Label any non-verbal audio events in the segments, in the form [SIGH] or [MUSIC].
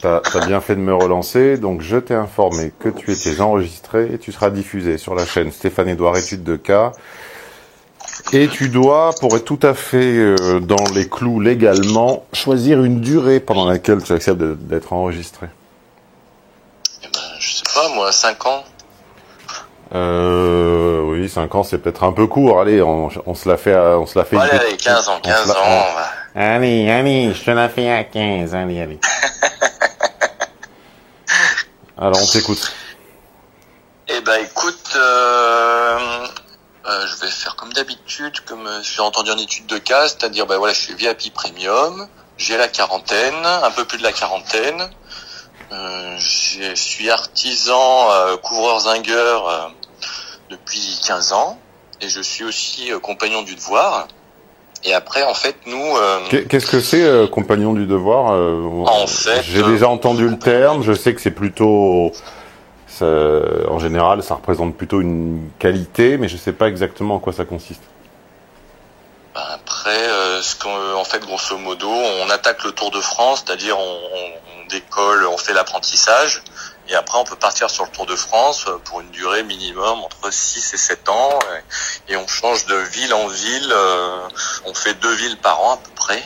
T'as as bien fait de me relancer, donc je t'ai informé que tu étais enregistré et tu seras diffusé sur la chaîne Stéphane Edouard Études de cas. Et tu dois, pour être tout à fait euh, dans les clous légalement, choisir une durée pendant laquelle tu acceptes d'être enregistré. Eh ben, je sais pas, moi, 5 ans. Euh, oui, 5 ans c'est peut-être un peu court. Allez, on, on se la fait, à- on se la fait. Allez, allez, 15 ans, on se 15 la- ans. va- Allez, allez, je te la fais à 15. Allez, allez. [LAUGHS] Alors, on t'écoute. Eh ben, écoute, euh, euh, je vais faire comme d'habitude, comme euh, j'ai entendu en étude de cas, c'est-à-dire, ben voilà, je suis VIP Premium, j'ai la quarantaine, un peu plus de la quarantaine, euh, je suis artisan euh, couvreur zingueur depuis 15 ans, et je suis aussi compagnon du devoir. Et après, en fait, nous, euh, Qu'est- Qu'est-ce que c'est, euh, compagnon du devoir euh, En fait, j'ai déjà entendu le terme. Je sais que c'est plutôt, ça- en général, ça représente plutôt une qualité, mais je sais pas exactement en quoi ça consiste. Ben, Après, ce en fait, grosso modo, on attaque le Tour de France, c'est-à-dire on décolle, on fait l'apprentissage, et après on peut partir sur le Tour de France euh, pour une durée minimum entre 6 et 7 ans, et, on change de ville en ville, euh, on fait deux villes par an à peu près,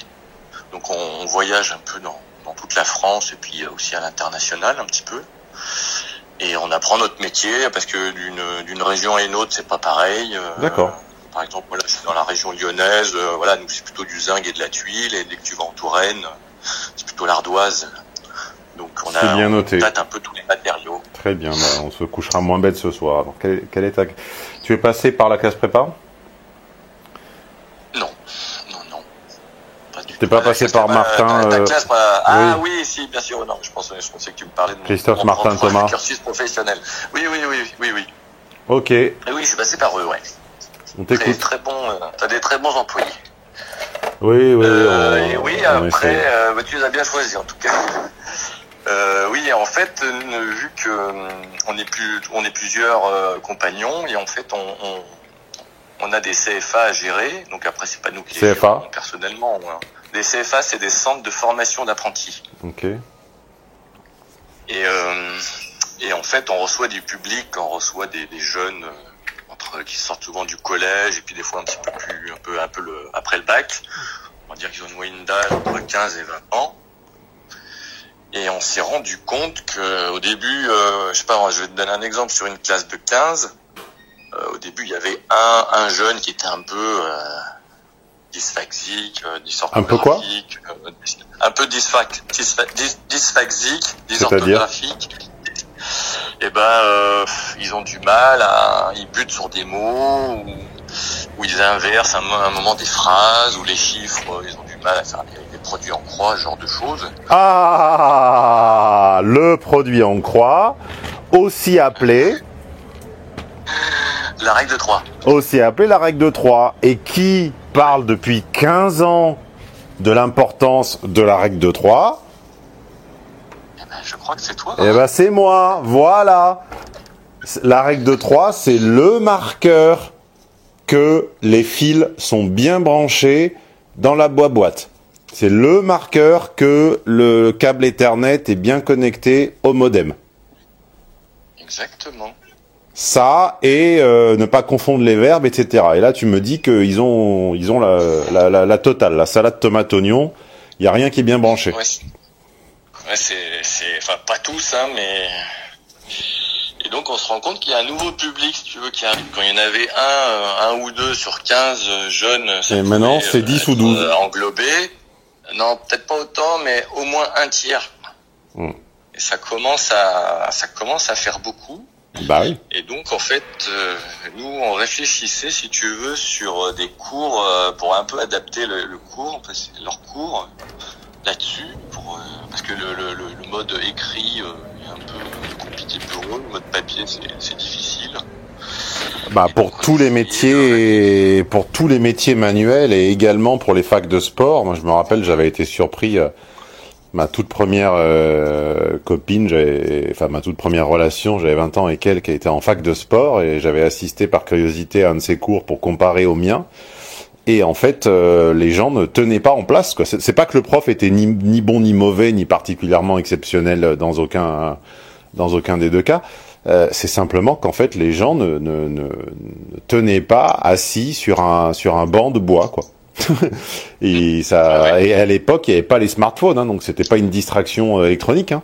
donc on, on voyage un peu dans, dans toute la France et puis aussi à l'international un petit peu. Et on apprend notre métier parce que d'une d'une région à une autre c'est pas pareil. euh, D'accord. par exemple, voilà, je suis dans la région lyonnaise, euh, voilà, nous c'est plutôt du zinc et de la tuile, et dès que tu vas en Touraine, euh, c'est plutôt l'ardoise. Donc on a bien on noté. un peu tous les matériaux. Très bien. bah, on se couchera moins bête ce soir. Alors, quelle, quelle est ta... Tu es passé par la classe prépa? Non, non, non. Pas T'es tout. pas La passé par prépa- Martin, ta- ta euh, classe, bah, Ah oui, si, bien sûr. Non, je pensais, je pensais que tu me parlais de mon, Christophe mon Martin Thomas. cursus professionnel. Oui, oui, oui, oui, oui. Ok, Et oui, je suis passé par eux, ouais. on t'écoute. très bon. euh, T'as des très bons employés. Oui, oui, Euh, on- et oui, on après, euh, bah, tu les as bien choisis en tout cas. Euh, oui, en fait, vu que euh, on est plus, on est plusieurs euh, compagnons et en fait, on, on, on a des CFA à gérer. Donc après, c'est pas nous qui les CFA. gérons personnellement. hein. Les CFA, c'est des centres de formation d'apprentis. Ok. Et euh, et en fait, on reçoit du public, on reçoit des, des jeunes euh, entre qui sortent souvent du collège et puis des fois un petit peu plus, un peu, un peu le, après le bac. On va dire qu'ils ont une moyenne d'âge entre 15 et 20 ans. Et on s'est rendu compte que au début, euh, je sais pas, je vais te donner un exemple sur une classe de 15. euh, au début, il y avait un, un jeune qui était un peu euh, dyspraxique, euh, Un peu quoi dysorthographique, euh, un peu dyspha- dys- dysorthographique. Et ben, euh, ils ont du mal à, ils butent sur des mots ou, ou ils inversent un, mo- un moment des phrases ou les chiffres, ils ont du mal à faire des, des produits en croix, ce genre de choses. Ah, le produit en croix, aussi appelé, La règle de 3. aussi appelé la règle de 3, et qui parle depuis 15 ans de l'importance de la règle de 3, Eh ben, je crois que c'est toi. eh ben c'est moi, voilà. La règle de 3, c'est le marqueur que les fils sont bien branchés dans la boîte. C'est le marqueur que le câble Ethernet est bien connecté au modem. Exactement. ça et euh, ne pas confondre les verbes, etc. Et là, tu me dis qu'ils ont, ils ont la, la, la, la totale, la salade tomate oignon. Il y a rien qui est bien branché. Ouais, c'est, ouais, enfin pas tous, hein, mais et donc on se rend compte qu'il y a un nouveau public, si tu veux, qui arrive. Quand il y en avait un, euh, un ou deux sur 15 jeunes, ça Et maintenant, c'est euh, 10 ou être, 12. euh, englobé. Non, peut-être pas autant, mais au moins un tiers. Hmm. Et ça commence à, ça commence à faire beaucoup. Bah oui. Et donc en fait, euh, nous on réfléchissait, si tu veux, sur euh, des cours euh, pour un peu adapter le, le cours, leur cours là-dessus, pour, euh, parce que le, le, mode écrit est un peu compliqué pour eux, le mode papier c'est difficile. Bah pour tous les métiers, pour tous les métiers manuels et également pour les facs de sport. Moi, je me rappelle, j'avais été surpris. euh, ma toute première euh, copine, enfin ma toute première relation, j'avais 20 ans et quelques, qui était en fac de sport et j'avais assisté par curiosité à un de ses cours pour comparer au mien. Et en fait, euh, les gens ne tenaient pas en place. Quoi. C'est, pas que le prof était ni, ni, bon ni mauvais ni particulièrement exceptionnel dans aucun dans aucun des deux cas. Euh, c'est simplement qu'en fait les gens ne, ne, ne, tenaient pas assis sur un sur un banc de bois quoi. [LAUGHS] et ça et à l'époque il n'y avait pas les smartphones hein, donc c'était pas une distraction euh, électronique. Hein.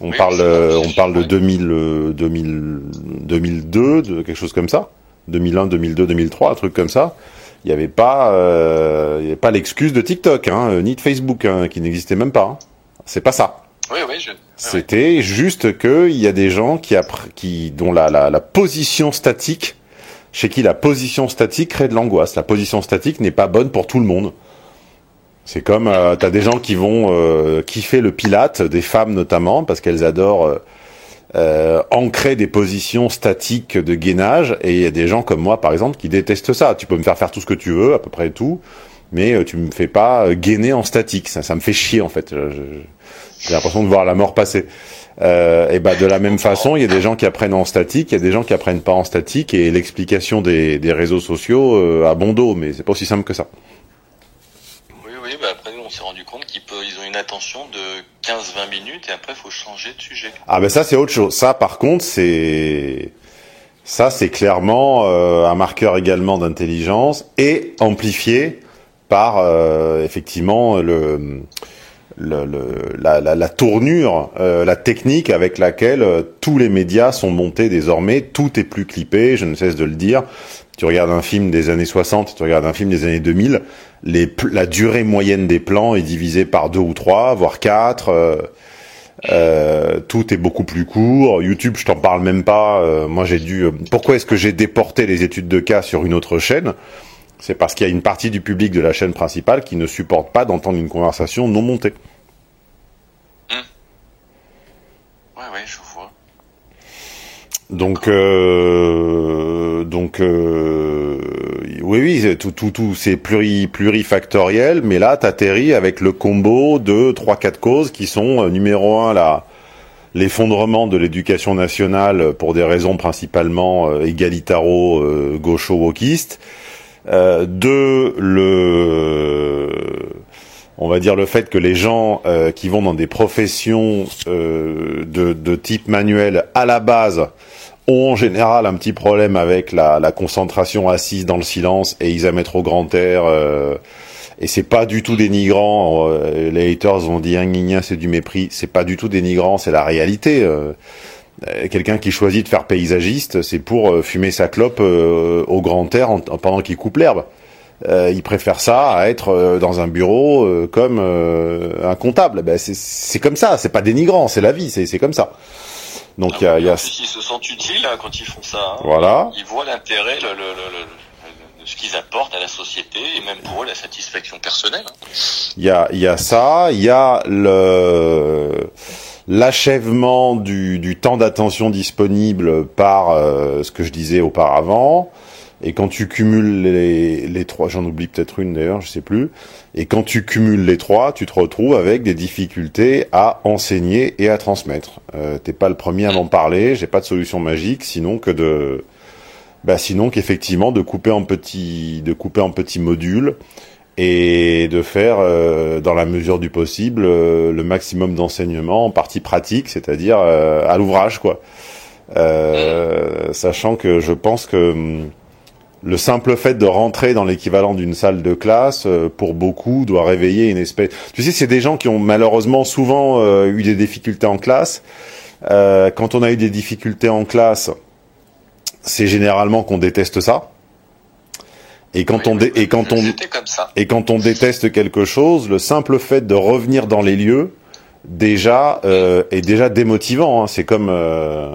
On parle on parle de 2000, 2000 2002 de quelque chose comme ça. 2001, 2002, 2003, un truc comme ça il n'y avait pas, euh, il y avait pas l'excuse de TikTok, hein, ni de Facebook, hein, qui n'existait même pas. Hein. C'est pas ça. Oui, oui, je... C'était juste que il y a des gens qui, qui dont la, la, la, position statique, chez qui la position statique crée de l'angoisse. La position statique n'est pas bonne pour tout le monde. C'est comme, euh, t'as des gens qui vont euh, kiffer le pilate, des femmes notamment, parce qu'elles adorent euh, euh, ancrer des positions statiques de gainage. Et il y a des gens comme moi, par exemple, qui détestent ça. Tu peux me faire faire tout ce que tu veux, à peu près tout, mais euh, tu me fais pas euh, gainer en statique. Ça, ça me fait chier en fait. J'ai l'impression de voir la mort passer. Euh, et bah de la même façon, il y a des gens qui apprennent en statique, il y a des gens qui apprennent pas en statique, et l'explication des, des réseaux sociaux euh, a bon dos, mais c'est pas aussi simple que ça. Oui, oui, bah après on s'est rendu compte qu'ils ils ont une attention de 15-20 minutes et après il faut changer de sujet. Ah ben ça c'est autre chose. Ça par contre c'est ça c'est clairement euh, un marqueur également d'intelligence et amplifié par euh, effectivement le, le, le la, la, la, tournure, euh, la technique avec laquelle euh, tous les médias sont montés désormais. Tout est plus clippé, je ne cesse de le dire. Tu regardes un film des années 60, tu regardes un film des années 2000, les, la durée moyenne des plans est divisée par deux ou trois, voire quatre. Euh, euh, tout est beaucoup plus court. YouTube, je t'en parle même pas. Moi, j'ai dû. Pourquoi est-ce que j'ai déporté les études de cas sur une autre chaîne? C'est parce qu'il y a une partie du public de la chaîne principale qui ne supporte pas d'entendre une conversation non montée. Mmh. Ouais, ouais, je vois. Donc, euh, donc, euh, oui, oui, tout, tout, tout, c'est pluri, plurifactoriel, mais là, t'atterris avec le combo de trois, quatre causes qui sont euh, numéro un, là, l'effondrement de l'éducation nationale pour des raisons principalement euh, égalitaro, euh, gaucho-wokistes. Euh, deux, le, on va dire le fait que les gens euh, qui vont dans des professions euh, de, de, type manuel à la base ont en général un petit problème avec la, concentration assise dans le silence et ils aiment au grand air. Et c'est pas du tout dénigrant. Les haters vont dire c'est du mépris. C'est pas du tout dénigrant, c'est la réalité. Euh, Quelqu'un qui choisit de faire paysagiste, c'est pour euh, fumer sa clope au grand air en, pendant qu'il coupe l'herbe. il préfère ça à être dans un bureau comme un comptable. Ben, c'est comme ça, c'est pas dénigrant, c'est la vie, c'est comme ça. Donc il ah, y a, y a... Ils se sentent utiles hein, quand ils font ça. Hein. Voilà. Ils voient l'intérêt, le, le, le, ce qu'ils apportent à la société et même pour eux la satisfaction personnelle. Hein. Il y a, il y a ça, il y a le l'achèvement du, du temps d'attention disponible par euh, ce que je disais auparavant. Et quand tu cumules les, les trois, j'en oublie peut-être une d'ailleurs, je sais plus. Et quand tu cumules les trois, tu te retrouves avec des difficultés à enseigner et à transmettre. Euh, T'es pas le premier à m'en parler. J'ai pas de solution magique, sinon que de, bah sinon qu'effectivement de couper en petits, de couper en petits modules et de faire, euh, dans la mesure du possible, euh, le maximum d'enseignement en partie pratique, c'est-à-dire euh, à l'ouvrage, quoi. Euh, sachant que je pense que hum, le simple fait de rentrer dans l'équivalent d'une salle de classe, euh, pour beaucoup, doit réveiller une espèce. Tu sais, c'est des gens qui ont malheureusement souvent euh, eu des difficultés en classe. Quand on a eu des difficultés en classe, c'est généralement qu'on déteste ça. Et quand Oui, on oui, et quand on et quand on déteste quelque chose, le simple fait de revenir dans les lieux déjà euh, est déjà démotivant. hein. C'est comme euh,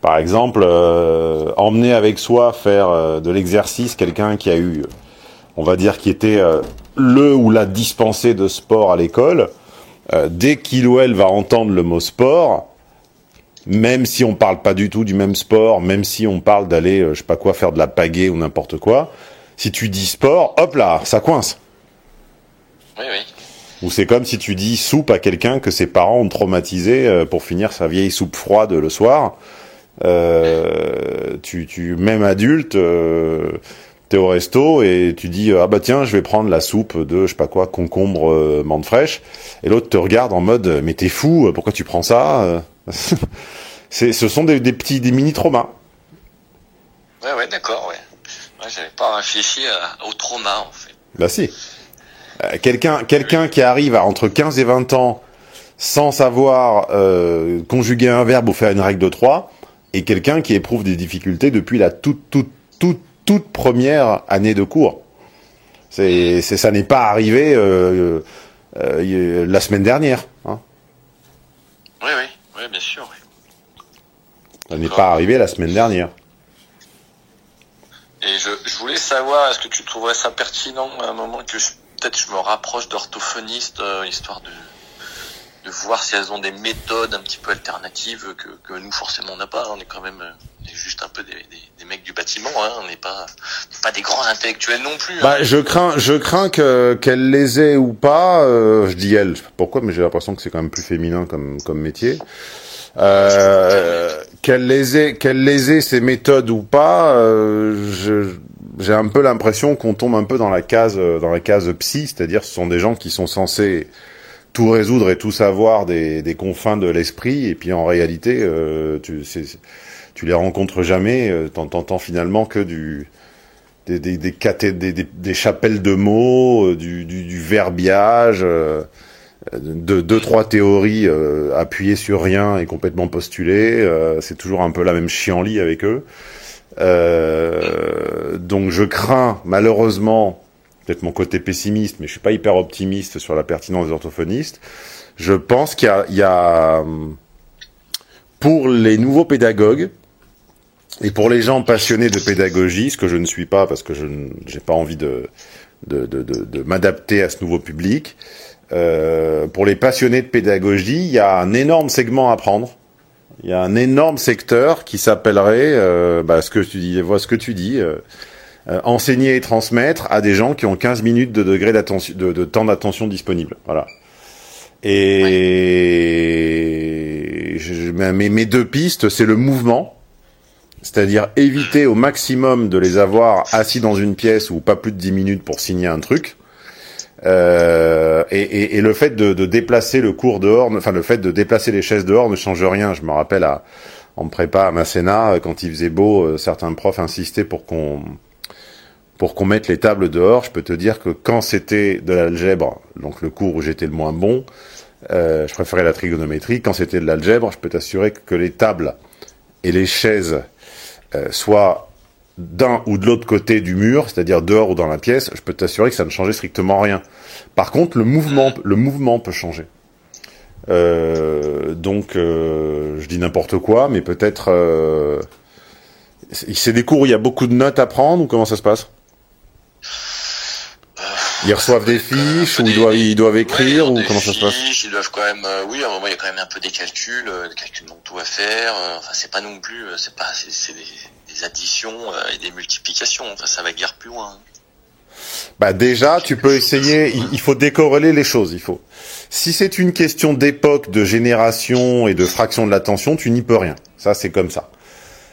par exemple, euh, emmener avec soi faire de l'exercice quelqu'un qui a eu, on va dire, qui était le ou la dispensée de sport à l'école. dès qu'il ou elle va entendre le mot sport, même si on parle pas du tout du même sport, même si on parle d'aller, euh, je sais pas quoi, faire de la pagaie ou n'importe quoi, si tu dis sport, hop là, ça coince. Oui, oui. Ou c'est comme si tu dis soupe à quelqu'un que ses parents ont traumatisé euh, pour finir sa vieille soupe froide le soir. Euh, tu, tu, même adulte, euh, T'es au resto et tu dis ah bah tiens je vais prendre la soupe de je sais pas quoi concombre euh, menthe fraîche et l'autre te regarde en mode mais t'es fou pourquoi tu prends ça [LAUGHS] c'est ce sont des, des petits des mini traumas ouais ouais d'accord ouais, ouais j'avais pas réfléchi à, au trauma en fait bah si euh, quelqu'un quelqu'un qui arrive à entre 15 et 20 ans sans savoir euh, conjuguer un verbe ou faire une règle de trois et quelqu'un qui éprouve des difficultés depuis la toute toute toute toute première année de cours. C'est, ça n'est pas arrivé euh, la semaine dernière. Hein. Oui, oui, oui, bien sûr. Ça n'est pas arrivé la semaine dernière. Et je, je, voulais savoir, est-ce que tu trouverais ça pertinent à un moment que peut-être je me rapproche d'orthophoniste, euh, histoire de, de voir si elles ont des méthodes un petit peu alternatives que, que nous forcément on n'a pas. On est quand même juste un peu des, des, mecs du bâtiment. Hein. On n'est pas pas des grands intellectuels non plus. Hein. Bah, je crains je crains que qu'elle les ait ou pas. Euh, je dis elle. Pourquoi? Mais j'ai l'impression que c'est quand même plus féminin comme comme métier. Euh, qu'elle les ait qu'elle les ait ces méthodes ou pas. Euh, j'ai un peu l'impression qu'on tombe un peu dans la case dans la case psy, c'est-à-dire ce sont des gens qui sont censés tout résoudre et tout savoir des, des confins de l'esprit, et puis en réalité, euh, tu, tu les rencontres jamais, euh, t'entends finalement que du des, des, des, des, des chapelles de mots, euh, du, du, du verbiage, euh, de deux trois théories euh, appuyées sur rien et complètement postulées. Euh, c'est toujours un peu la même chienlit avec eux. donc je crains malheureusement peut-être mon côté pessimiste, mais je suis pas hyper optimiste sur la pertinence des orthophonistes. Je pense qu'il y, a, pour les nouveaux pédagogues et pour les gens passionnés de pédagogie, ce que je ne suis pas parce que je n'ai pas envie de, de, de, de, de m'adapter à ce nouveau public, euh, pour les passionnés de pédagogie, il y a un énorme segment à prendre. Il y a un énorme secteur qui s'appellerait, euh, bah, ce que tu dis, vois ce que tu dis. Euh, euh, enseigner et transmettre à des gens qui ont 15 minutes de degré d'attention, de, de, temps d'attention disponible. Voilà. Et je, mes, mes deux pistes, c'est le mouvement, c'est-à-dire éviter au maximum de les avoir assis dans une pièce ou pas plus de 10 minutes pour signer un truc. Euh, et, et, et, le fait de, de, déplacer le cours dehors, enfin le fait de déplacer les chaises dehors ne change rien. Je me rappelle à, en prépa à Masséna, quand il faisait beau, euh, certains profs insistaient pour qu'on pour qu'on mette les tables dehors, je peux te dire que quand c'était de l'algèbre, donc le cours où j'étais le moins bon, euh, je préférais la trigonométrie. Quand c'était de l'algèbre, je peux t'assurer que les tables et les chaises euh, soient d'un ou de l'autre côté du mur, c'est-à-dire dehors ou dans la pièce, je peux t'assurer que ça ne changeait strictement rien. Par contre, le mouvement, le mouvement peut changer. Euh, donc, euh, je dis n'importe quoi, mais peut-être. C'est des cours où il y a beaucoup de notes à prendre ou comment ça se passe? Ils reçoivent des fiches ou ils doivent, ils doivent écrire ou comment ça se passe Ils doivent quand même, euh, oui, à un moment il y a quand même un peu des calculs, euh, des calculs mentaux à faire. Euh, enfin, c'est pas non plus, c'est pas, c'est des, des, additions et des multiplications. Enfin, ça va guère plus loin. Bah déjà, tu peux essayer. Il, il faut décorréler les choses. Il faut. Si c'est une question d'époque, de génération et de fraction de l'attention, tu n'y peux rien. Ça, c'est comme ça.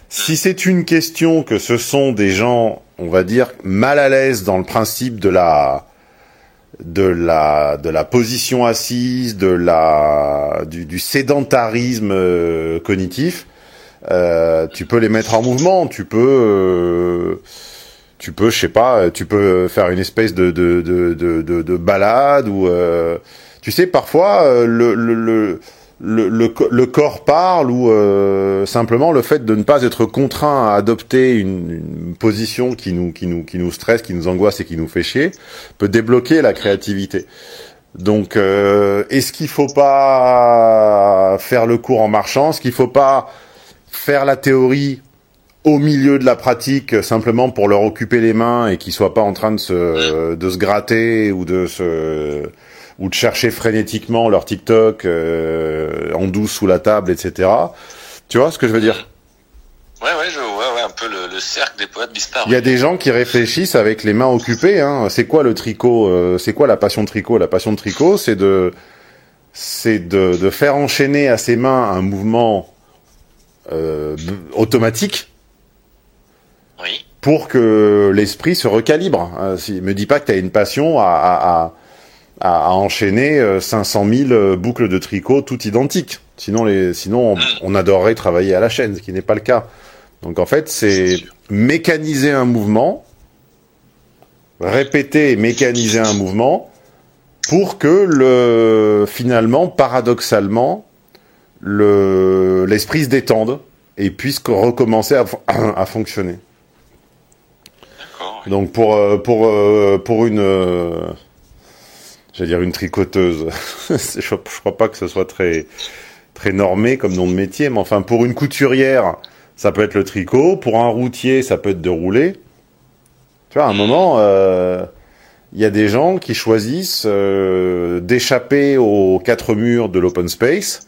Si c'est une question que ce sont des gens, on va dire, mal à l'aise dans le principe de la de la de la position assise, de la du, du sédentarisme euh, cognitif, euh, tu peux les mettre en mouvement, tu peux euh, tu peux je sais pas, tu peux faire une espèce de de de de, de, balade ou euh, tu sais parfois euh, le, le, le le, le, le, corps parle ou euh, simplement le fait de ne pas être contraint à adopter une, une, position qui nous, qui, nous, qui nous stresse, qui nous angoisse et qui nous fait chier, peut débloquer la créativité. Donc, euh, est-ce qu'il faut pas faire le cours en marchant? Est-ce qu'il faut pas faire la théorie au milieu de la pratique simplement pour leur occuper les mains et qu'ils soient pas en train de se, de se gratter ou de se ou de chercher frénétiquement leur TikTok euh, en douce sous la table, etc. Tu vois ce que je veux dire? Ouais, ouais, je vois, ouais, un peu le, le, cercle des poètes disparus. Il y a des gens qui réfléchissent avec les mains occupées. Hein. C'est quoi le tricot euh, C'est quoi la passion de tricot? La passion de tricot, c'est de, c'est de, de, faire enchaîner à ses mains un mouvement euh, automatique. Oui pour que l'esprit se recalibre. Euh, si, me dis pas que tu as une passion à, à, à, à enchaîner 500 euh, 000 boucles de tricot toutes identiques. Sinon, les, sinon on, on adorerait travailler à la chaîne, ce qui n'est pas le cas. Donc en fait, c'est mécaniser un mouvement, répéter et mécaniser un mouvement pour que le finalement, paradoxalement, le l'esprit se détende et puisse recommencer à, [COUGHS] à fonctionner. Donc pour euh, pour euh, pour une euh, j'allais dire une tricoteuse, [LAUGHS] je, crois pas que ce soit très très normé comme nom de métier, mais enfin pour une couturière, ça peut être le tricot, pour un routier, ça peut être de rouler. Tu vois, à un moment, euh, il y a des gens qui choisissent euh, d'échapper aux quatre murs de l'open space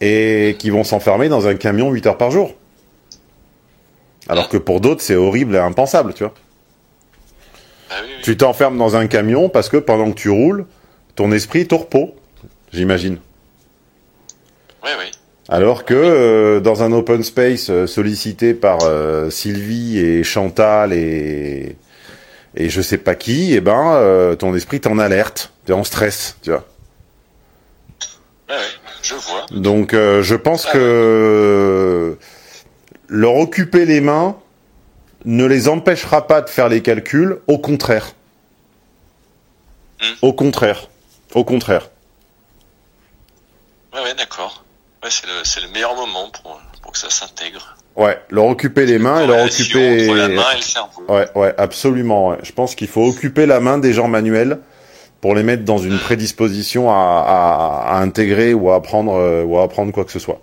et qui vont s'enfermer dans un camion 8 heures par jour. Alors que pour d'autres, c'est horrible et impensable, tu vois. Oui, oui. Tu t'enfermes dans un camion parce que pendant que tu roules, ton esprit est au repos, j'imagine. Oui, oui. Alors que euh, dans un open space euh, sollicité par euh, Sylvie et Chantal et et je sais pas qui, eh ben ton esprit t'en alerte, t'es en stress, tu vois. Je vois. Donc je pense que leur occuper les mains ne les empêchera pas de faire les calculs, au contraire. Hmm. Au contraire. Au contraire. Ouais, ouais, d'accord. Ouais, c'est le, c'est le meilleur moment pour, pour que ça s'intègre. Ouais, leur occuper les mains et leur occuper Entre la main et le cerveau. Ouais, ouais, absolument. ouais. Je pense qu'il faut occuper la main des gens manuels pour les mettre dans une prédisposition à, à, à intégrer ou à apprendre euh, ou à apprendre quoi que ce soit.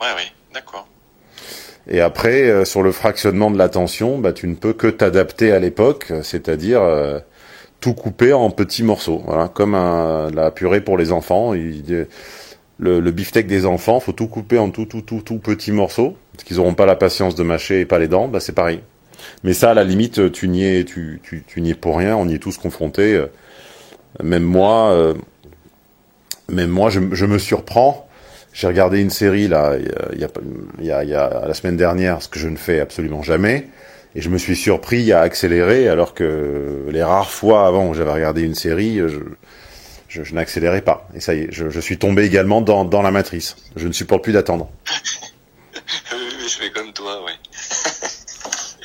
Ouais, oui, d'accord. Et après, euh, sur le fractionnement de l'attention, bah, tu ne peux que t'adapter à l'époque, c'est-à-dire euh, tout couper en petits morceaux, voilà, comme un, la purée pour les enfants. Le, le beefsteak des enfants, faut tout couper en tout, tout, tout, tout petits morceaux, parce qu'ils n'auront pas la patience de mâcher et pas les dents. Bah, c'est pareil. Mais ça, à la limite, tu n'y es, tu, tu, tu n'y es pour rien. On y est tous confrontés. euh, Même moi, euh, même moi, je, je me surprends. J'ai regardé une série là, il y a, y, a, y, a, la semaine dernière, ce que je ne fais absolument jamais, et je me suis surpris à accélérer, alors que les rares fois avant où j'avais regardé une série, je, je, je n'accélérais pas. Et ça y est, je, je suis tombé également dans, dans la matrice. Je ne supporte plus d'attendre. [LAUGHS] Je fais comme toi, oui.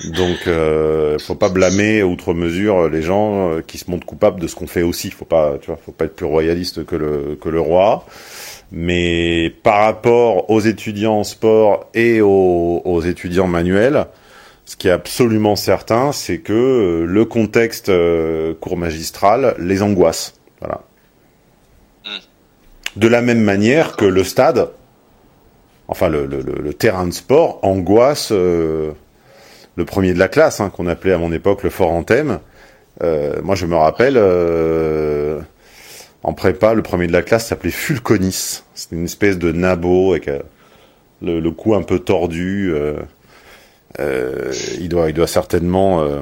[LAUGHS] Donc, euh, faut pas blâmer outre mesure les gens euh, qui se montrent coupables de ce qu'on fait aussi. Faut pas, tu vois, faut pas être plus royaliste que le que le roi. Mais par rapport aux étudiants en sport et aux, aux étudiants manuels, ce qui est absolument certain, c'est que euh, le contexte euh, cours magistral les angoisse. Voilà. De la même manière que le stade, enfin le, le, le- le terrain de sport, angoisse euh, le premier de la classe, hein, qu'on appelait à mon époque le fort anthème. Euh, moi, je me rappelle, en prépa, le premier de la classe s'appelait Fulconis. C'était une espèce de nabo avec euh, le, le cou un peu tordu. euh, euh, il, doit, il doit certainement euh,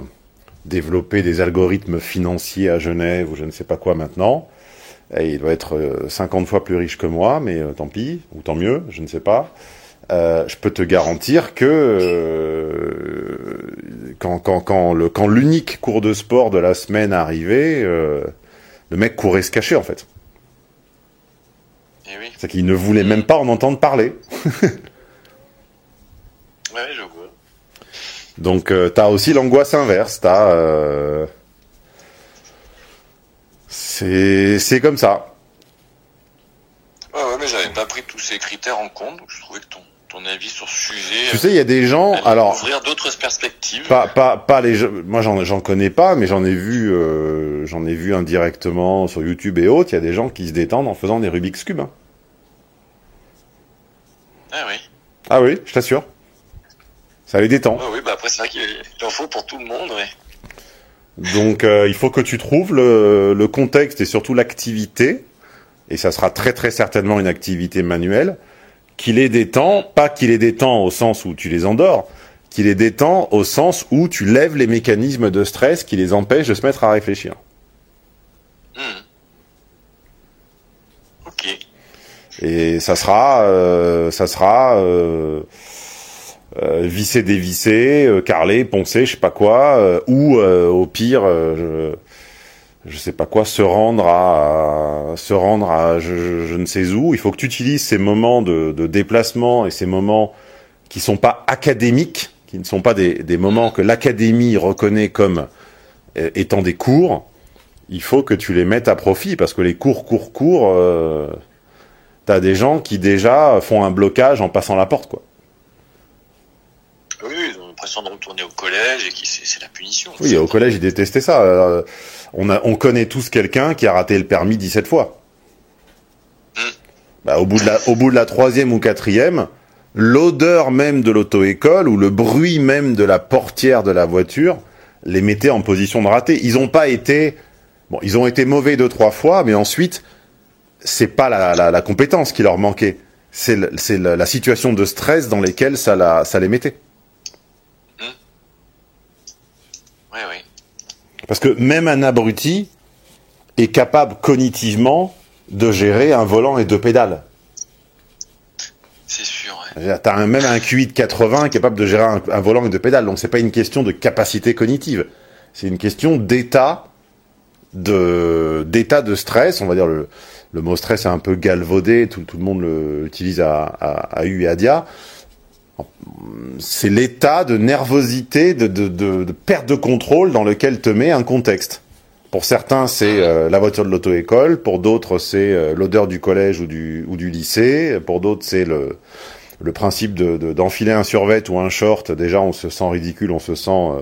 développer des algorithmes financiers à Genève ou je ne sais pas quoi maintenant. Et il doit être euh, 50 fois plus riche que moi, mais tant pis, ou tant mieux, je ne sais pas. Je peux te garantir que quand, le, quand l'unique cours de sport de la semaine arrivait, euh, le mec courait se cacher en fait. Et oui, C'est qu'il ne voulait même pas en entendre parler. [LAUGHS] ouais, je vois. Donc euh, t'as aussi l'angoisse inverse. T'as euh, c'est c'est comme ça. Ouais, ouais, mais j'avais pas pris tous ces critères en compte, donc je trouvais que ton, ton avis sur ce sujet. Tu sais, il y a des gens. allait Alors ouvrir d'autres perspectives. pas pas pas les gens- moi j'en j'en connais pas mais j'en ai vu euh, j'en ai vu indirectement sur YouTube et autres il y a des gens qui se détendent en faisant des Rubik's cube hein. Ah oui. ah oui je t'assure ça les détend Ouais, oui, bah après c'est vrai qu'il en faut pour tout le monde, ouais. donc euh, il faut que tu trouves le, le contexte et surtout l'activité et ça sera très très certainement une activité manuelle qui les détend pas qui les détend au sens où tu les endors qui les détend au sens où tu lèves les mécanismes de stress qui les empêchent de se mettre à réfléchir Hmm. Ok. Et ça sera, euh, ça sera euh, euh, visser, dévisser, euh, carler, poncer, je sais pas quoi, euh, ou euh, au pire, euh, je, je sais pas quoi, se rendre à, se rendre à je, je- je ne sais où. Il faut que tu utilises ces moments de, de déplacement et ces moments qui sont pas académiques, qui ne sont pas des, des moments que l'académie reconnaît comme euh, étant des cours. Il faut que tu les mettes à profit parce que les cours, cours, cours, euh, t'as des gens qui déjà font un blocage en passant la porte, quoi. Ont l'impression de retourner au collège et qui c'est la punition. Oui, au collège, ils détestaient ça. Euh, on, a, on connaît tous quelqu'un qui a raté le permis 17 fois. Mm. Bah, au, bout de la, au bout de la troisième ou quatrième, l'odeur même de l'auto-école ou le bruit même de la portière de la voiture les mettait en position de rater. Ils n'ont pas été... Bon, ils ont été mauvais deux, trois fois, mais ensuite, c'est pas la, la, la compétence qui leur manquait. C'est la, la situation de stress dans lesquelles ça, la, ça les mettait. Oui, oui. Parce que même un abruti est capable cognitivement de gérer un volant et deux pédales. C'est sûr. ouais. T'as un, même un QI de 80 capable de gérer un, un volant et deux pédales. Donc c'est pas une question de capacité cognitive. C'est une question d'état de d'état de stress. On va dire le, le mot stress est un peu galvaudé. Tout, tout le monde l'utilise à, à, à U et à Dia. C'est l'état de nervosité, de, de, de, de perte de contrôle dans lequel te met un contexte. Pour certains, c'est euh, la voiture de l'auto-école. Pour d'autres, c'est euh, l'odeur du collège ou du, ou du lycée. Pour d'autres, c'est le, le principe de- de- d'enfiler un survêt ou un short. Déjà, on se sent ridicule, on se sent euh,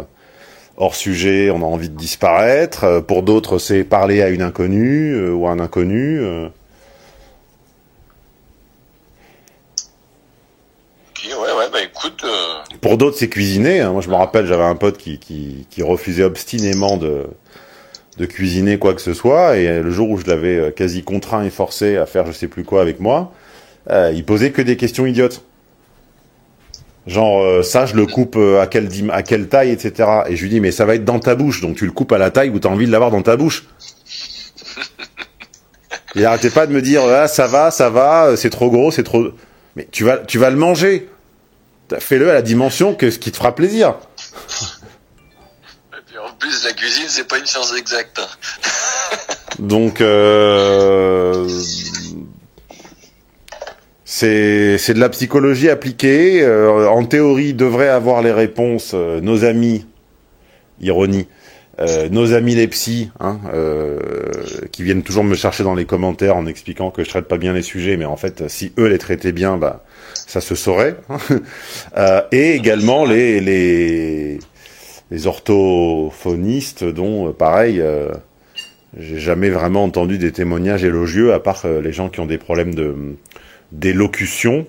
hors sujet, on a envie de disparaître. Euh, pour d'autres, c'est parler à une inconnue euh, ou à un inconnu. euh. Ok, ouais, ouais, bah écoute, euh, Pour d'autres, c'est cuisiner. hein. Moi, je me rappelle, j'avais un pote qui, qui, qui refusait obstinément de, de cuisiner quoi que ce soit. Et le jour où je l'avais euh, quasi contraint et forcé à faire je sais plus quoi avec moi, euh, il posait que des questions idiotes. Genre, euh, ça, je le coupe à quelle, dim- à quelle taille, etc. Et je lui dis, mais ça va être dans ta bouche. Donc tu le coupes à la taille où tu as envie de l'avoir dans ta bouche. [LAUGHS] Il arrêtait pas de me dire, ah, ça va, ça va, c'est trop gros, c'est trop... Mais tu vas, tu vas le manger. Fais-le à la dimension que ce qui te fera plaisir. et puis en plus la cuisine c'est pas une science exacte. [LAUGHS] Donc, euh, c'est de la psychologie appliquée. Euh, en théorie, devraient avoir les réponses euh, nos amis, ironie, euh, nos amis les psys, hein, euh, qui viennent toujours me chercher dans les commentaires en expliquant que je traite pas bien les sujets, mais en fait, si eux les traitaient bien, bah, ça se saurait. [LAUGHS] Euh, et également les les les orthophonistes, dont euh, pareil. euh, j'ai jamais vraiment entendu des témoignages élogieux, à part euh, les gens qui ont des problèmes de d'élocution.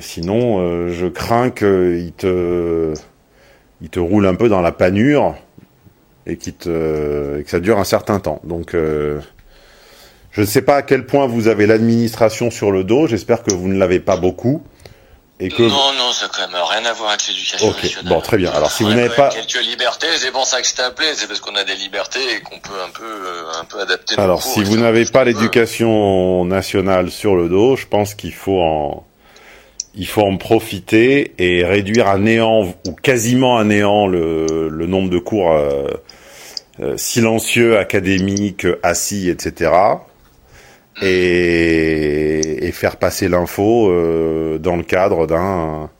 Sinon, je crains qu'ils te ils te roulent un peu dans la panure et, qu'ils te, et que ça dure un certain temps. Donc, euh, je ne sais pas à quel point vous avez l'administration sur le dos. J'espère que vous ne l'avez pas beaucoup et que Non, non, ça a quand même rien à voir avec l'éducation Ok, nationale. bon, très bien. Alors, si On vous n'avez pas- quelques libertés, c'est pour ça que je appelé, c'est parce qu'on a des libertés et qu'on peut un peu, euh, un peu adapter. nos Alors, cours si vous n'avez pas l'éducation nationale sur le dos, je pense qu'il faut en, il faut en profiter et réduire à néant ou quasiment à néant le, nombre de cours euh, euh, silencieux, académiques, assis, etc. Et, faire passer l'info euh, dans le cadre d'un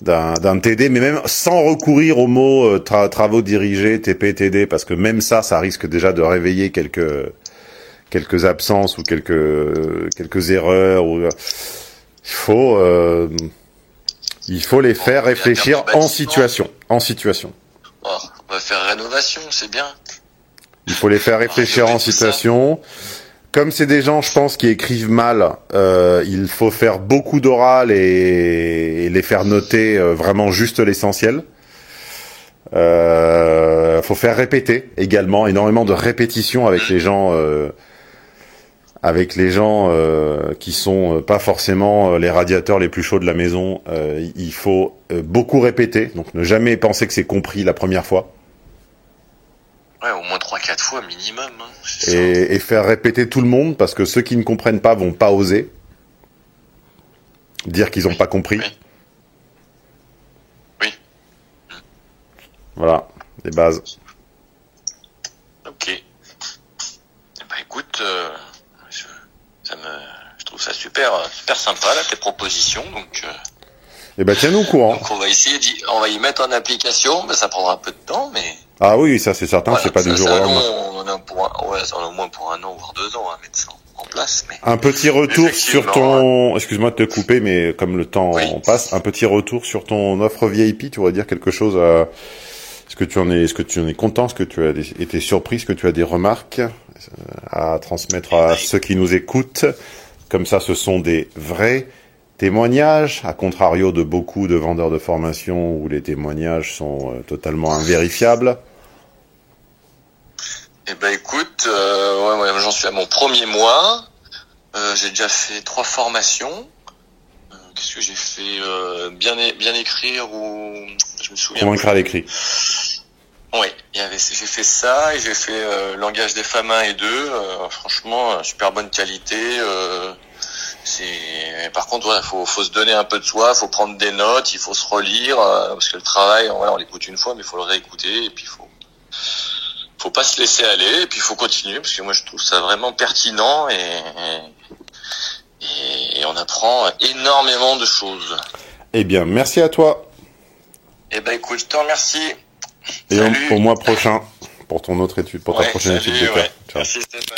d'un TD, mais même sans recourir au mot euh, tra- travaux dirigés, TPTD, parce que même ça, ça risque déjà de réveiller quelques absences ou quelques erreurs. Il faut euh, il faut les faire réfléchir en situation, en situation. Oh, on va faire rénovation, c'est bien. Il faut les faire réfléchir en situation. Comme c'est des gens, je pense, qui écrivent mal, euh, il faut faire beaucoup d'oral et, et les faire noter euh, vraiment juste l'essentiel. Euh, faut faire répéter également, énormément de répétitions avec les gens, euh, avec les gens euh, qui sont euh, pas forcément euh, les radiateurs les plus chauds de la maison. Euh, il faut euh, beaucoup répéter, donc ne jamais penser que c'est compris la première fois. Ouais, au moins 3-4 fois minimum. Hein, et, et faire répéter tout le monde parce que ceux qui ne comprennent pas vont pas oser. Dire qu'ils n'ont pas compris. Oui. Oui. Voilà, les bases. Ok. Eh ben, écoute, euh, je, ça me, je trouve ça super, sympa là tes propositions. Donc, euh, Eh ben tiens-nous au courant. donc on va essayer, d'y- on va y mettre en application, mais ça prendra un peu de temps, mais Ah oui, ça c'est certain, voilà, c'est pas ça, du jour au lendemain. on en a pour un, ouais, a au moins pour un an voire deux ans à mettre ça en, place. Mais Un petit retour sur ton, excuse-moi de te couper, mais comme le temps Oui. passe, un petit retour sur ton offre VIP. Tu voudrais dire quelque chose à, est-ce que tu en es, est-ce que tu en es content, est-ce que tu as des- été surpris, est-ce que tu as des remarques euh, à transmettre à Oui. ceux qui nous écoutent? Comme ça, ce sont des vrais témoignages, à contrario de beaucoup de vendeurs de formation où les témoignages sont euh, totalement invérifiables. Eh ben écoute, euh, ouais, ouais, j'en suis à mon premier mois. Euh, j'ai déjà fait trois formations. Euh, Qu'est-ce que j'ai fait? Bien écrire ou je me souviens. Convaincre à l'écrit. Oui, il y avait, j'ai fait ça et j'ai fait euh, langage des femmes 1 et 2. euh, franchement, euh, super bonne qualité. euh, c'est, par contre, voilà, faut, faut se donner un peu de soi, faut prendre des notes, il faut se relire euh, parce que le travail, voilà, on l'écoute une fois, mais il faut le réécouter et puis il faut, faut pas se laisser aller et puis il faut continuer parce que moi je trouve ça vraiment pertinent et, et, et on apprend énormément de choses. Eh bien, merci à toi. Eh ben écoute, je te remercie. Et Salut. au mois prochain pour ton autre étude, pour ta Ouais, prochaine salut, étude de ouais. Ciao. Merci Stéphane.